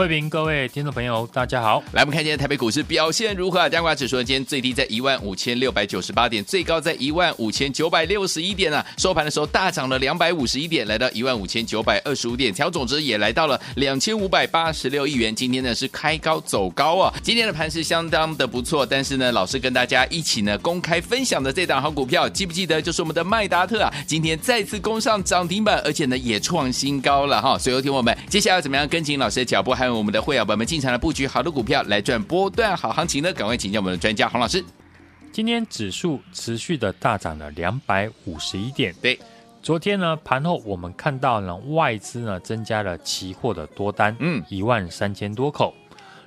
慧平，各位听众朋友，大家好。来，我们看今天台北股市表现如何啊？加权指数今天最低在一万五千六百九十八点，最高在一万五千九百六十一点啊。收盘的时候大涨了两百五十一点，来到一万五千九百二十五点，调总值也来到了两千五百八十六亿元。今天呢是开高走高啊。今天的盘势相当的不错，但是呢，老师跟大家一起呢公开分享的这档好股票，记不记得就是我们的麦达特啊？今天再次攻上涨停板，而且呢也创新高了哈。所以，有听我们接下来怎么样跟紧老师的脚步，还有我们的会员朋友们。进场来布局好的股票，来赚波段好行情呢？赶快请教我们的专家洪老师。今天指数持续的大涨了两百五十一点。对，昨天呢盘后我们看到呢外资呢增加了期货的多单，嗯，一万三千多口，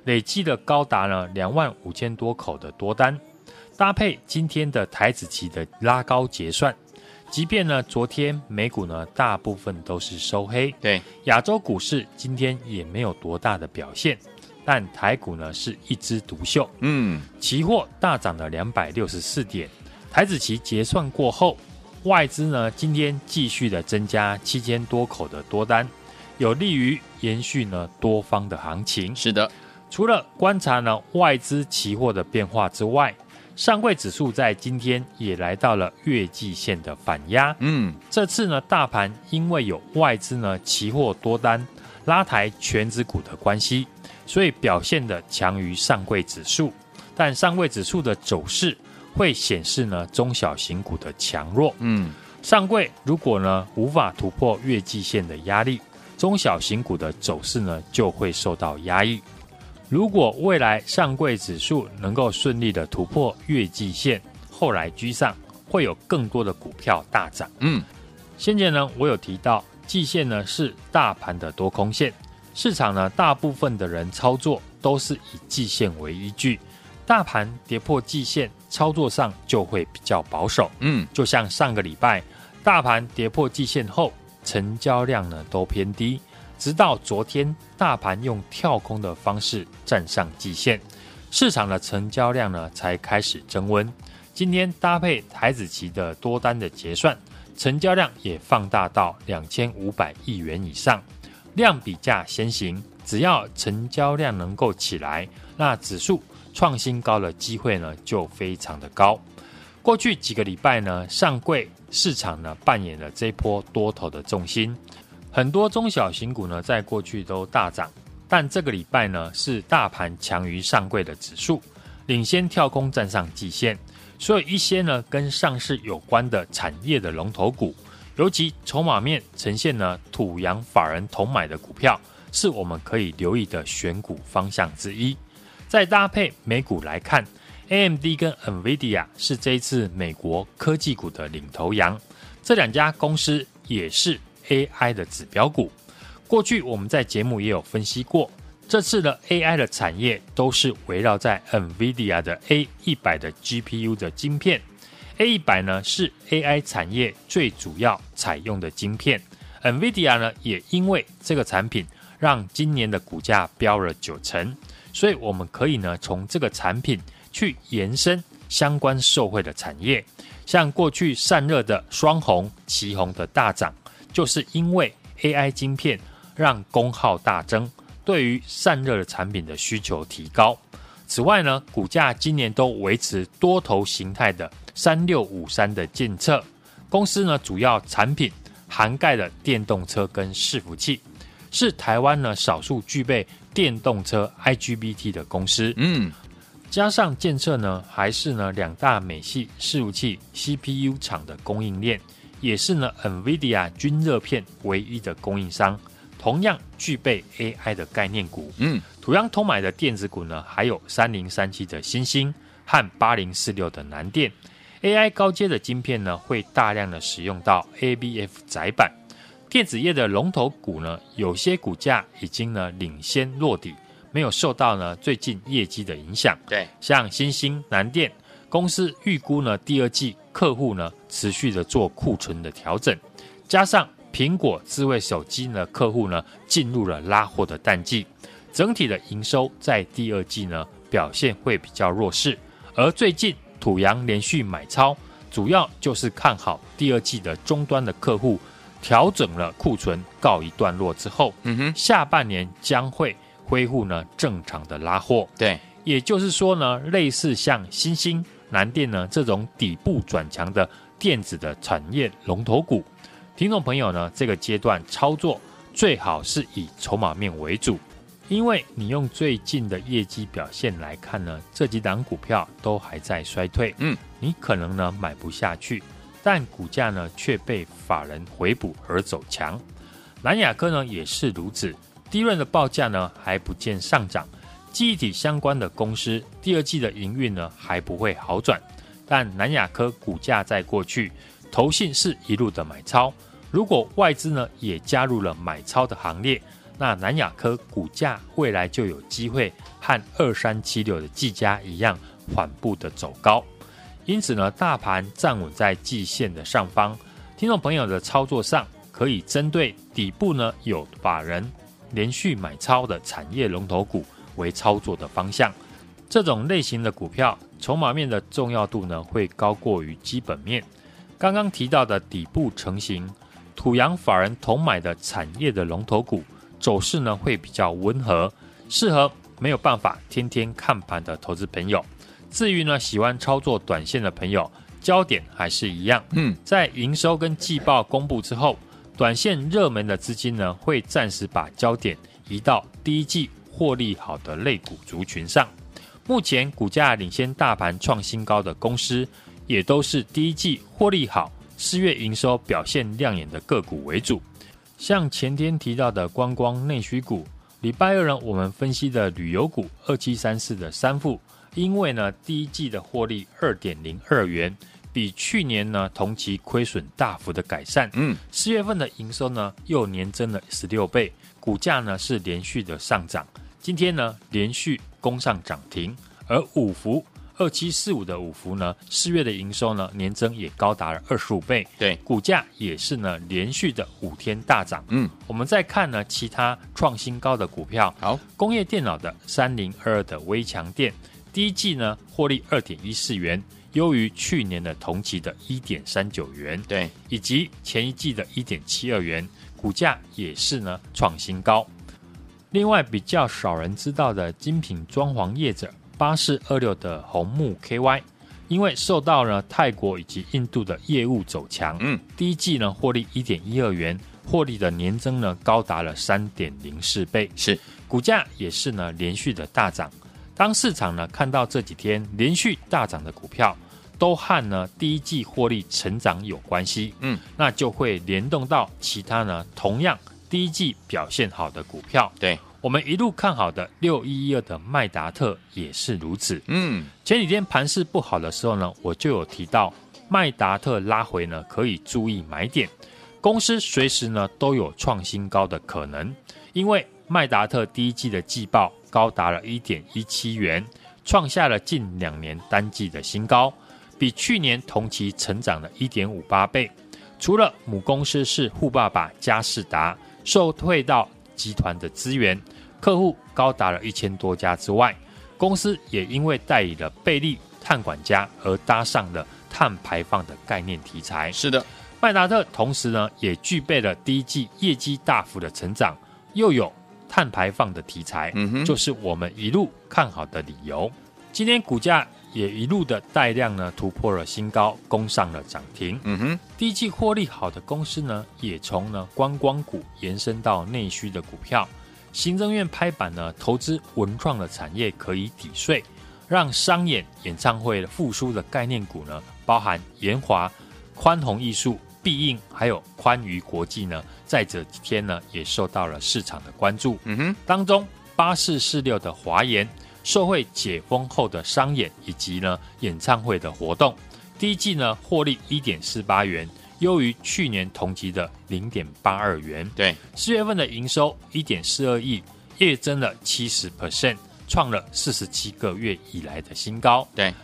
累计的高达了两万五千多口的多单，搭配今天的台子期的拉高结算。即便呢，昨天美股呢大部分都是收黑，对，亚洲股市今天也没有多大的表现，但台股呢是一枝独秀，嗯，期货大涨了两百六十四点，台子期结算过后，外资呢今天继续的增加七千多口的多单，有利于延续呢多方的行情。是的，除了观察呢外资期货的变化之外。上柜指数在今天也来到了月季线的反压，嗯，这次呢，大盘因为有外资呢期货多单拉抬全指股的关系，所以表现的强于上柜指数。但上柜指数的走势会显示呢中小型股的强弱，嗯，上柜如果呢无法突破月季线的压力，中小型股的走势呢就会受到压抑。如果未来上柜指数能够顺利的突破月季线，后来居上，会有更多的股票大涨。嗯，先前呢，我有提到季线呢是大盘的多空线，市场呢大部分的人操作都是以季线为依据，大盘跌破季线，操作上就会比较保守。嗯，就像上个礼拜，大盘跌破季线后，成交量呢都偏低。直到昨天，大盘用跳空的方式站上季线，市场的成交量呢才开始增温。今天搭配台子期的多单的结算，成交量也放大到两千五百亿元以上，量比价先行。只要成交量能够起来，那指数创新高的机会呢就非常的高。过去几个礼拜呢，上柜市场呢扮演了这波多头的重心。很多中小型股呢，在过去都大涨，但这个礼拜呢，是大盘强于上柜的指数，领先跳空站上季线，所以一些呢跟上市有关的产业的龙头股，尤其筹码面呈现呢土洋法人同买的股票，是我们可以留意的选股方向之一。再搭配美股来看，AMD 跟 NVIDIA 是这一次美国科技股的领头羊，这两家公司也是。AI 的指标股，过去我们在节目也有分析过，这次的 AI 的产业都是围绕在 NVIDIA 的 A 一百的 GPU 的晶片，A 一百呢是 AI 产业最主要采用的晶片，NVIDIA 呢也因为这个产品让今年的股价飙了九成，所以我们可以呢从这个产品去延伸相关受惠的产业，像过去散热的双红、奇红的大涨。就是因为 AI 晶片让功耗大增，对于散热的产品的需求提高。此外呢，股价今年都维持多头形态的三六五三的建测公司呢，主要产品涵盖了电动车跟伺服器，是台湾呢少数具备电动车 IGBT 的公司。嗯，加上建测呢，还是呢两大美系伺服器 CPU 厂的供应链。也是呢，NVIDIA 均热片唯一的供应商，同样具备 AI 的概念股。嗯，土洋通买的电子股呢，还有三零三七的新兴和八零四六的南电 AI 高阶的晶片呢，会大量的使用到 ABF 载板。电子业的龙头股呢，有些股价已经呢领先落底，没有受到呢最近业绩的影响。对，像新兴、南电公司预估呢，第二季客户呢持续的做库存的调整，加上苹果智慧手机呢客户呢进入了拉货的淡季，整体的营收在第二季呢表现会比较弱势。而最近土洋连续买超，主要就是看好第二季的终端的客户。调整了库存告一段落之后，嗯哼，下半年将会恢复呢正常的拉货。对，也就是说呢，类似像新兴、南电呢这种底部转强的电子的产业龙头股，听众朋友呢，这个阶段操作最好是以筹码面为主，因为你用最近的业绩表现来看呢，这几档股票都还在衰退，嗯，你可能呢买不下去。但股价呢却被法人回补而走强，南亚科呢也是如此，低润的报价呢还不见上涨，记忆体相关的公司第二季的营运呢还不会好转，但南亚科股价在过去投信是一路的买超，如果外资呢也加入了买超的行列，那南亚科股价未来就有机会和二三七六的技嘉一样缓步的走高。因此呢，大盘站稳在季线的上方，听众朋友的操作上可以针对底部呢有法人连续买超的产业龙头股为操作的方向。这种类型的股票，筹码面的重要度呢会高过于基本面。刚刚提到的底部成型、土洋法人同买的产业的龙头股，走势呢会比较温和，适合没有办法天天看盘的投资朋友。至于呢，喜欢操作短线的朋友，焦点还是一样。嗯，在营收跟季报公布之后，短线热门的资金呢，会暂时把焦点移到第一季获利好的类股族群上。目前股价领先大盘创新高的公司，也都是第一季获利好、四月营收表现亮眼的个股为主。像前天提到的观光内需股，礼拜二呢，我们分析的旅游股二七三四的三富。因为呢，第一季的获利二点零二元，比去年呢同期亏损大幅的改善。嗯，四月份的营收呢又年增了十六倍，股价呢是连续的上涨。今天呢连续攻上涨停，而五福二七四五的五福呢，四月的营收呢年增也高达了二十五倍。对，股价也是呢连续的五天大涨。嗯，我们再看呢其他创新高的股票，好，工业电脑的三零二二的微强电。第一季呢，获利二点一四元，优于去年的同期的一点三九元，对，以及前一季的一点七二元，股价也是呢创新高。另外比较少人知道的精品装潢业者八四二六的红木 KY，因为受到了泰国以及印度的业务走强，嗯，第一季呢获利一点一二元，获利的年增呢高达了三点零四倍，是。股价也是呢连续的大涨。当市场呢看到这几天连续大涨的股票，都和呢第一季获利成长有关系，嗯，那就会联动到其他呢同样第一季表现好的股票。对，我们一路看好的六一一二的麦达特也是如此。嗯，前几天盘势不好的时候呢，我就有提到麦达特拉回呢可以注意买点，公司随时呢都有创新高的可能，因为麦达特第一季的季报。高达了一点一七元，创下了近两年单季的新高，比去年同期成长了一点五八倍。除了母公司是富爸爸佳士达，受退到集团的资源，客户高达了一千多家之外，公司也因为代理了贝利碳管家而搭上了碳排放的概念题材。是的，麦达特同时呢也具备了第一季业绩大幅的成长，又有。碳排放的题材，嗯哼，就是我们一路看好的理由。今天股价也一路的带量呢，突破了新高，攻上了涨停。嗯哼，第一季获利好的公司呢，也从呢观光股延伸到内需的股票。行政院拍板呢，投资文创的产业可以抵税，让商演演唱会复苏的概念股呢，包含延华、宽宏艺术。必应还有宽娱国际呢，在这几天呢也受到了市场的关注。嗯哼，当中八四四六的华研受惠解封后的商演以及呢演唱会的活动，第一季呢获利一点四八元，优于去年同期的零点八二元。对，四月份的营收一点四二亿，月增了七十 percent，创了四十七个月以来的新高。对，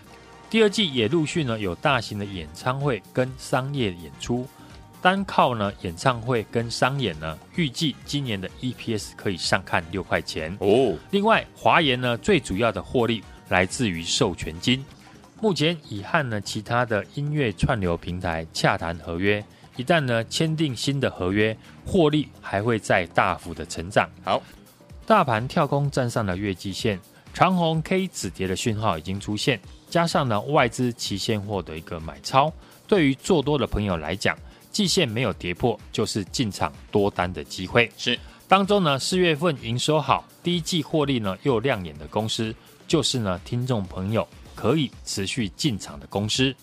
第二季也陆续呢有大型的演唱会跟商业演出。单靠呢演唱会跟商演呢，预计今年的 EPS 可以上看六块钱哦。另外，华研呢最主要的获利来自于授权金，目前已和呢其他的音乐串流平台洽谈合约，一旦呢签订新的合约，获利还会再大幅的成长。好，大盘跳空站上了月季线，长虹 K 止跌的讯号已经出现，加上呢外资期现货的一个买超，对于做多的朋友来讲。季线没有跌破，就是进场多单的机会。是当中呢，四月份营收好，第一季获利呢又亮眼的公司，就是呢听众朋友可以持续进场的公司。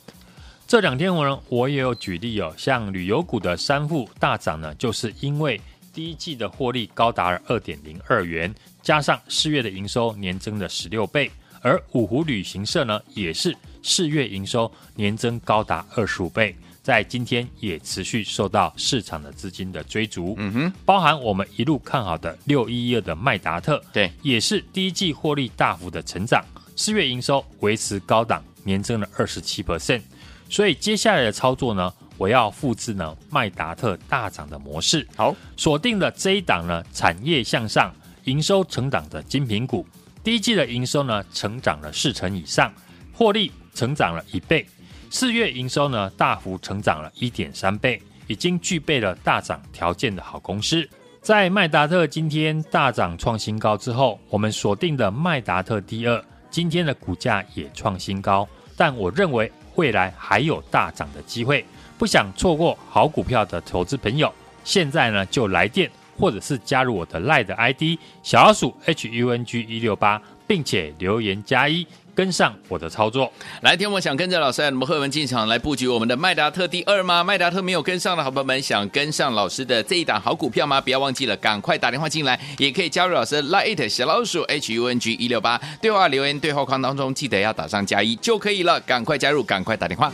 这两天我呢我也有举例哦，像旅游股的三富大涨呢，就是因为第一季的获利高达了二点零二元，加上四月的营收年增了十六倍，而五湖旅行社呢也是四月营收年增高达二十五倍。在今天也持续受到市场的资金的追逐，嗯哼，包含我们一路看好的六一一二的麦达特，对，也是第一季获利大幅的成长，四月营收维持高档，年增了二十七。percent，所以接下来的操作呢，我要复制呢麦达特大涨的模式，好，锁定了这一档呢产业向上、营收成长的精品股，第一季的营收呢成长了四成以上，获利成长了一倍。四月营收呢大幅成长了一点三倍，已经具备了大涨条件的好公司。在麦达特今天大涨创新高之后，我们锁定的麦达特第二，今天的股价也创新高。但我认为未来还有大涨的机会，不想错过好股票的投资朋友，现在呢就来电或者是加入我的 LINE 的 ID 小老鼠 HUNG 一六八，并且留言加一。跟上我的操作，来天，我想跟着老师来，我们会文进场来布局我们的麦达特第二吗？麦达特没有跟上的好朋友们，想跟上老师的这一档好股票吗？不要忘记了，赶快打电话进来，也可以加入老师 Lite 小老鼠 H U N G 一六八对话留言对话框当中，记得要打上加一就可以了，赶快加入，赶快打电话。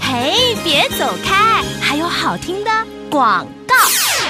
嘿，别走开，还有好听的广告。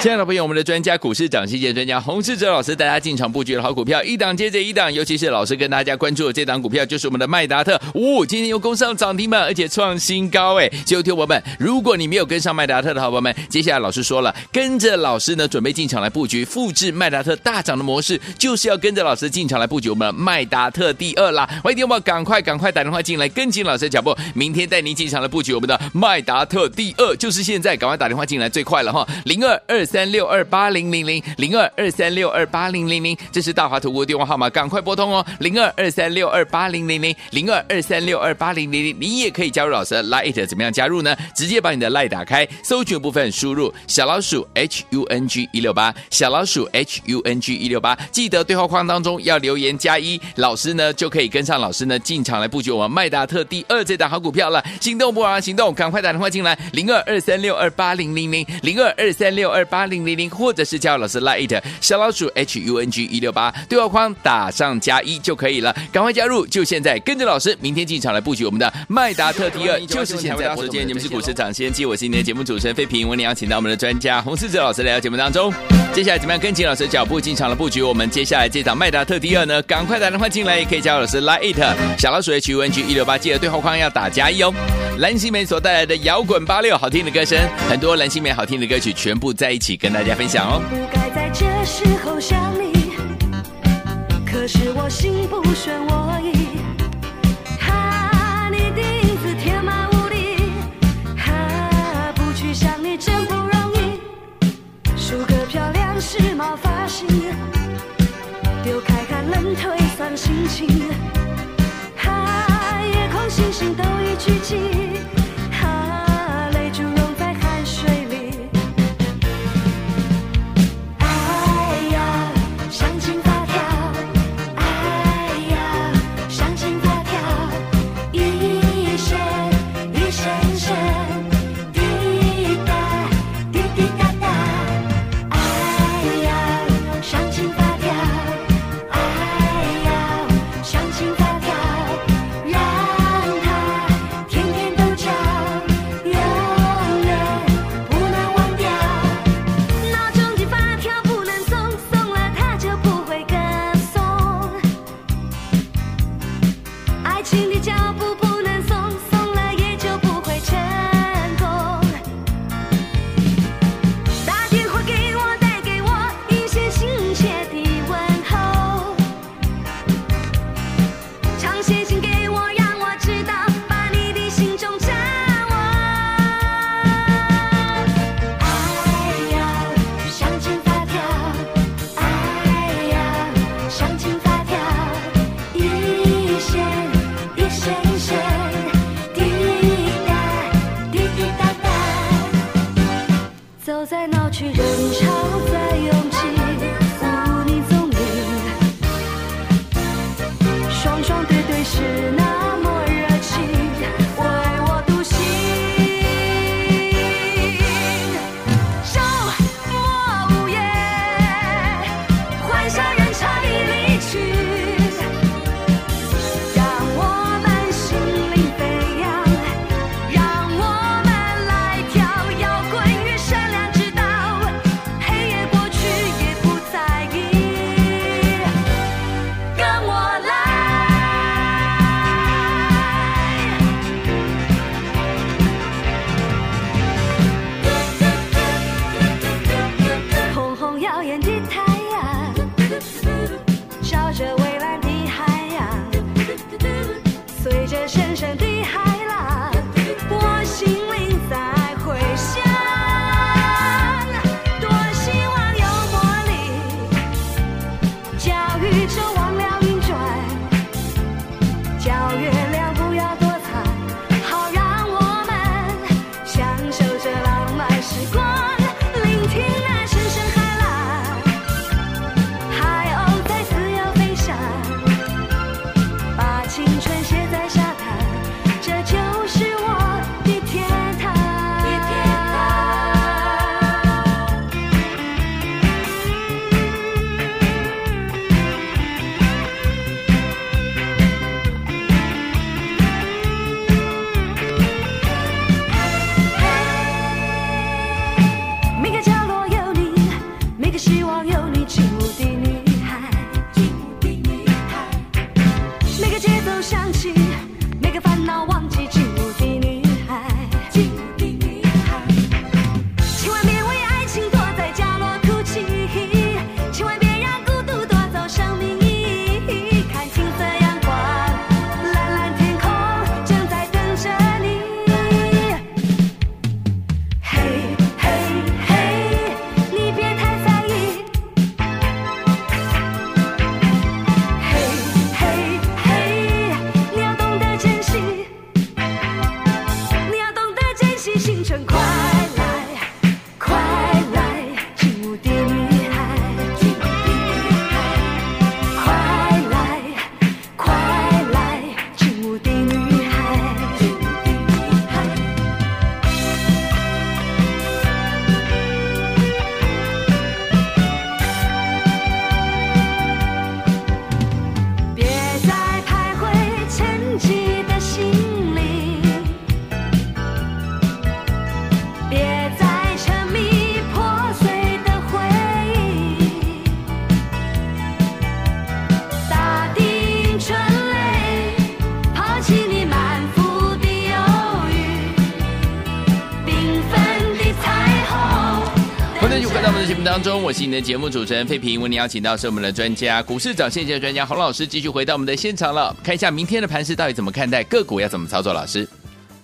亲爱的朋友，我们的专家股市涨息线专家洪世哲老师带大家进场布局的好股票，一档接着一档，尤其是老师跟大家关注的这档股票，就是我们的麦达特。哦，今天又攻上涨停板，而且创新高哎！所以，听友们，如果你没有跟上麦达特的好朋友们，接下来老师说了，跟着老师呢，准备进场来布局，复制麦达特大涨的模式，就是要跟着老师进场来布局我们的麦达特第二啦！欢迎听友们赶快赶快打电话进来，跟紧老师的脚步，明天带您进场来布局我们的麦达特第二，就是现在，赶快打电话进来最快了哈，零二二。三六二八零零零零二二三六二八零零零，这是大华投顾的电话号码，赶快拨通哦，零二二三六二八零零零零二二三六二八零零零，你也可以加入老师的 Lite，怎么样加入呢？直接把你的 Lite 打开，搜寻部分输入小老鼠 H U N G 一六八，小老鼠 H U N G 一六八，记得对话框当中要留言加一，老师呢就可以跟上老师呢进场来布局我们麦达特第二这档好股票了。心动不如行动，赶快打电话进来，零二二三六二八零零零零二二三六二八。八零零零，或者是加老师 Lite 小老鼠 H U N G 一六八对话框打上加一就可以了，赶快加入，就现在跟着老师，明天进场来布局我们的麦达特第二，就是现在。时间你们是股市涨先机，我是今天的节目主持人费平，我们邀请到我们的专家洪世哲老师来到节目当中。接下来怎么样跟紧老师的脚步进场来布局我们接下来这档麦达特第二呢？赶快打电话进来，也可以加老师 Lite 小老鼠 H U N G 一六八，记得对话框要打加一哦。蓝心湄所带来的摇滚八六，好听的歌声，很多蓝心湄好听的歌曲全部在一起。跟大家分享哦。不该在这时候想你，可是我心不选我意。哈，你的影子天马无敌，哈，不去想你真不容易。梳个漂亮时髦发型，丢开寒冷退散心情。哈，夜空星星都已聚我是你的节目主持人费平，为你邀请到是我们的专家，股市涨先机的专家洪老师，继续回到我们的现场了。看一下明天的盘势到底怎么看待，个股要怎么操作？老师，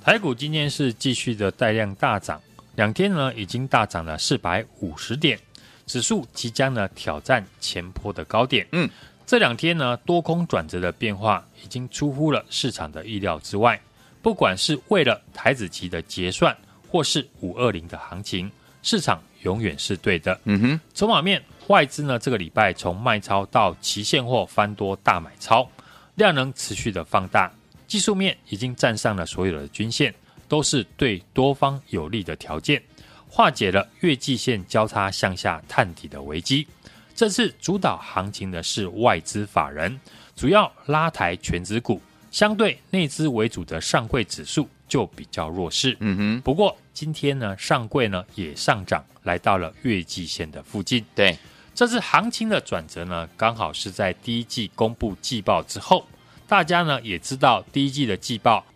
台股今天是继续的带量大涨，两天呢已经大涨了四百五十点，指数即将呢挑战前坡的高点。嗯，这两天呢多空转折的变化已经出乎了市场的意料之外，不管是为了台子期的结算，或是五二零的行情，市场。永远是对的。嗯哼，筹码面外资呢，这个礼拜从卖超到期现货翻多大买超，量能持续的放大。技术面已经站上了所有的均线，都是对多方有利的条件，化解了月季线交叉向下探底的危机。这次主导行情的是外资法人，主要拉抬全指股，相对内资为主的上柜指数就比较弱势。嗯哼，不过。今天呢，上柜呢也上涨，来到了月季线的附近。对，这次行情的转折呢，刚好是在第一季公布季报之后。大家呢也知道，第一季的季报，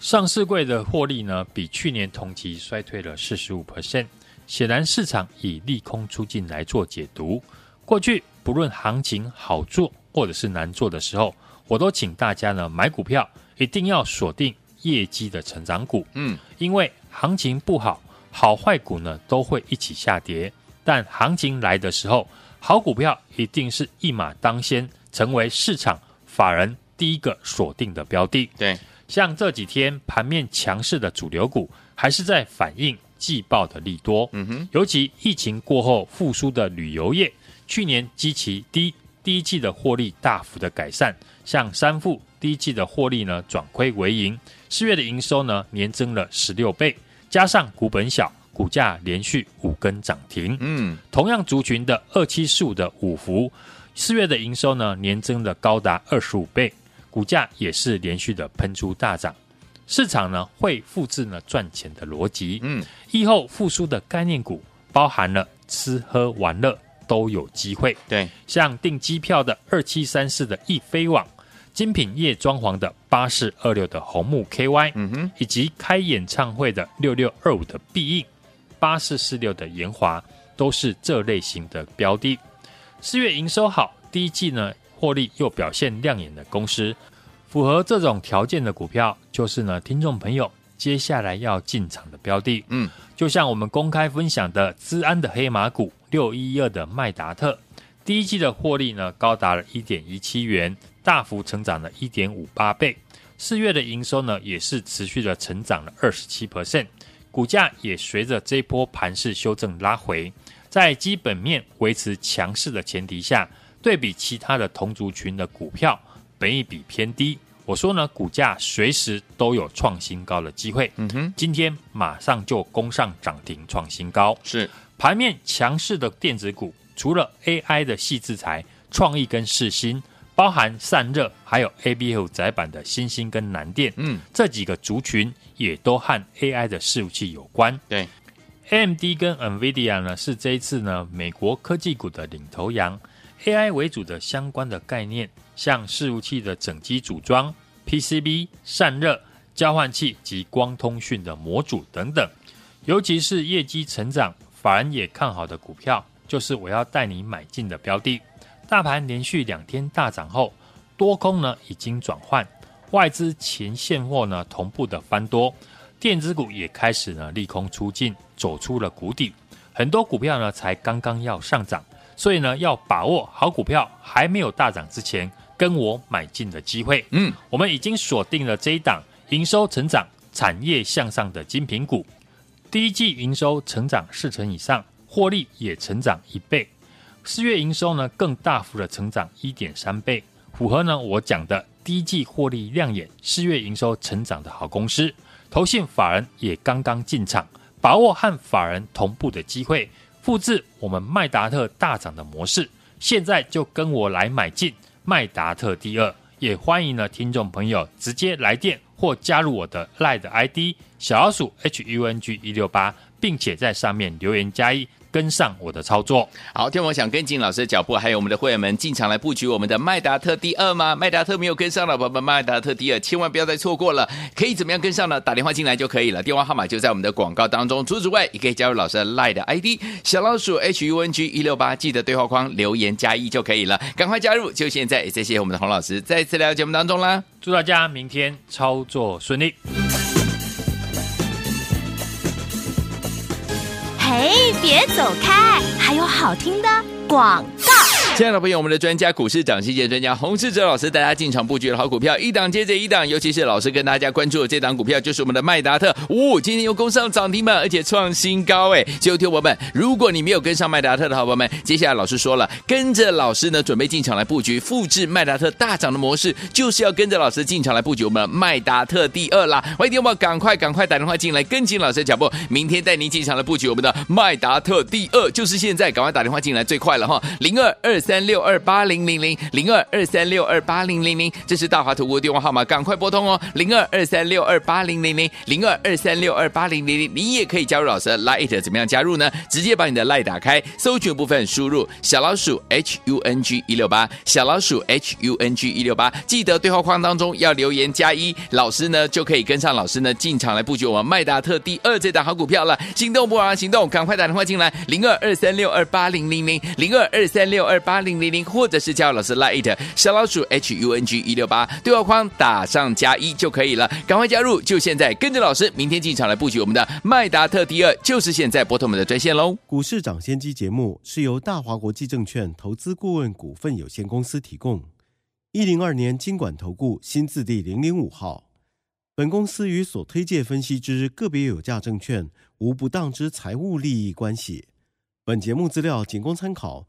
上市柜的获利呢比去年同期衰退了四十五 percent。显然，市场以利空出尽来做解读。过去不论行情好做或者是难做的时候，我都请大家呢买股票一定要锁定业绩的成长股。嗯，因为。行情不好，好坏股呢都会一起下跌。但行情来的时候，好股票一定是一马当先，成为市场法人第一个锁定的标的。对，像这几天盘面强势的主流股，还是在反映季报的利多。嗯哼，尤其疫情过后复苏的旅游业，去年基期低，第一季的获利大幅的改善。像三富第一季的获利呢转亏为盈。四月的营收呢，年增了十六倍，加上股本小，股价连续五根涨停。嗯，同样族群的二七四五的五福，四月的营收呢，年增了高达二十五倍，股价也是连续的喷出大涨。市场呢会复制呢赚钱的逻辑。嗯，疫后复苏的概念股，包含了吃喝玩乐都有机会。对，像订机票的二七三四的易飞网。精品业装潢的八四二六的红木 KY，嗯哼，以及开演唱会的六六二五的必应，八四四六的延华，都是这类型的标的。四月营收好，第一季呢获利又表现亮眼的公司，符合这种条件的股票，就是呢，听众朋友接下来要进场的标的。嗯，就像我们公开分享的资安的黑马股六一二的麦达特，第一季的获利呢高达了一点一七元，大幅成长了一点五八倍。四月的营收呢也是持续的成长了二十七 percent，股价也随着这波盘势修正拉回，在基本面维持强势的前提下，对比其他的同族群的股票。本益比偏低，我说呢，股价随时都有创新高的机会。嗯哼，今天马上就攻上涨停创新高。是盘面强势的电子股，除了 AI 的细制材、创意跟世芯，包含散热，还有 ABF 载板的新兴跟南电，嗯，这几个族群也都和 AI 的伺服器有关。对，AMD 跟 NVIDIA 呢是这一次呢美国科技股的领头羊，AI 为主的相关的概念。像伺服器的整机组装、PCB、散热、交换器及光通讯的模组等等，尤其是业绩成长，法人也看好的股票，就是我要带你买进的标的。大盘连续两天大涨后，多空呢已经转换，外资前现货呢同步的翻多，电子股也开始呢利空出尽，走出了谷底，很多股票呢才刚刚要上涨，所以呢要把握好股票还没有大涨之前。跟我买进的机会，嗯，我们已经锁定了这一档营收成长、产业向上的精品股。第一季营收成长四成以上，获利也成长一倍。四月营收呢更大幅的成长一点三倍，符合呢我讲的第一季获利亮眼、四月营收成长的好公司。投信法人也刚刚进场，把握和法人同步的机会，复制我们麦达特大涨的模式。现在就跟我来买进。麦达特第二，也欢迎呢听众朋友直接来电或加入我的 LINE ID 小老鼠 HUNG 一六八，并且在上面留言加一。跟上我的操作，好，天我想跟进老师的脚步，还有我们的会员们进场来布局我们的麦达特第二吗？麦达特没有跟上的宝宝们，麦达特第二千万不要再错过了。可以怎么样跟上呢？打电话进来就可以了，电话号码就在我们的广告当中。除此之外，也可以加入老师的 LINE 的 ID 小老鼠 H U N G 一六八，记得对话框留言加一就可以了，赶快加入，就现在！也谢谢我们的洪老师再次来到节目当中啦，祝大家明天操作顺利。哎，别走开，还有好听的广告。亲爱的朋友，我们的专家股市涨跌专家洪世哲老师带大家进场布局的好股票，一档接着一档，尤其是老师跟大家关注的这档股票，就是我们的麦达特，哦，今天又攻上涨停板，而且创新高哎！就，听我们，如果你没有跟上麦达特的好朋友们，接下来老师说了，跟着老师呢，准备进场来布局，复制麦达特大涨的模式，就是要跟着老师进场来布局我们的麦达特第二啦！欢迎听友们赶快赶快打电话进来，跟紧老师的脚步，明天带您进场来布局我们的麦达特第二，就是现在，赶快打电话进来最快了哈，零二二。三三六二八零零零零二二三六二八零零零，这是大华投顾电话号码，赶快拨通哦，零二二三六二八零零零零二二三六二八零零零，你也可以加入老师的 Lite，怎么样加入呢？直接把你的 Lite 打开，搜寻部分输入小老鼠 H U N G 一六八，小老鼠 H U N G 一六八，记得对话框当中要留言加一，老师呢就可以跟上老师呢进场来布局我们麦达特第二这档好股票了。行动不如行动，赶快打电话进来，零二二三六二八零零零零二二三六二八。八零零零，或者是加入老师 Lite 小老鼠 H U N G 一六八对话框打上加一就可以了，赶快加入，就现在跟着老师，明天进场来布局我们的麦达特第二，就是现在拨通我们的专线喽。股市涨先机节目是由大华国际证券投资顾问股份有限公司提供，一零二年金管投顾新字第零零五号，本公司与所推介分析之个别有价证券无不当之财务利益关系，本节目资料仅供参考。